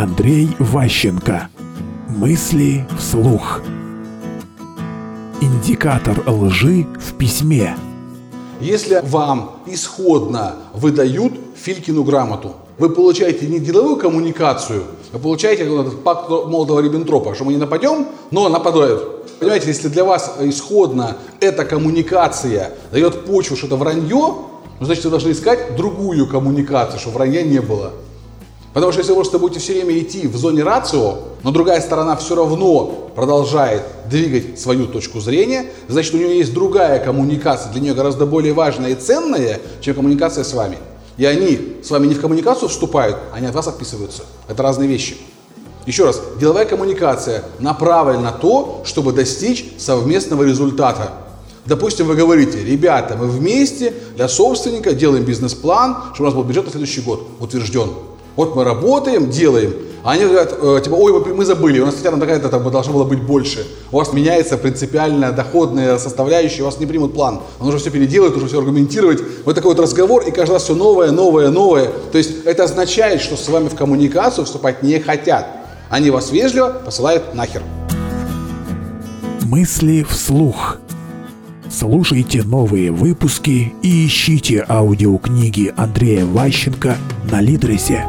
Андрей Ващенко. Мысли вслух. Индикатор лжи в письме. Если вам исходно выдают Филькину грамоту, вы получаете не деловую коммуникацию, вы получаете этот пакт молодого Риббентропа, что мы не нападем, но нападают. Понимаете, если для вас исходно эта коммуникация дает почву, что это вранье, значит, вы должны искать другую коммуникацию, чтобы вранья не было. Потому что если вы просто будете все время идти в зоне рацио, но другая сторона все равно продолжает двигать свою точку зрения, значит у нее есть другая коммуникация, для нее гораздо более важная и ценная, чем коммуникация с вами. И они с вами не в коммуникацию вступают, они от вас отписываются. Это разные вещи. Еще раз, деловая коммуникация направлена на то, чтобы достичь совместного результата. Допустим, вы говорите, ребята, мы вместе для собственника делаем бизнес-план, чтобы у нас был бюджет на следующий год утвержден. Вот мы работаем, делаем. А они говорят, э, типа, ой, мы, забыли, у нас хотя бы такая-то там, должно было быть больше. У вас меняется принципиально доходная составляющая, у вас не примут план. Он уже все переделает, уже все аргументировать. Вот такой вот разговор, и каждый раз все новое, новое, новое. То есть это означает, что с вами в коммуникацию вступать не хотят. Они вас вежливо посылают нахер. Мысли вслух. Слушайте новые выпуски и ищите аудиокниги Андрея Ващенко на Лидресе.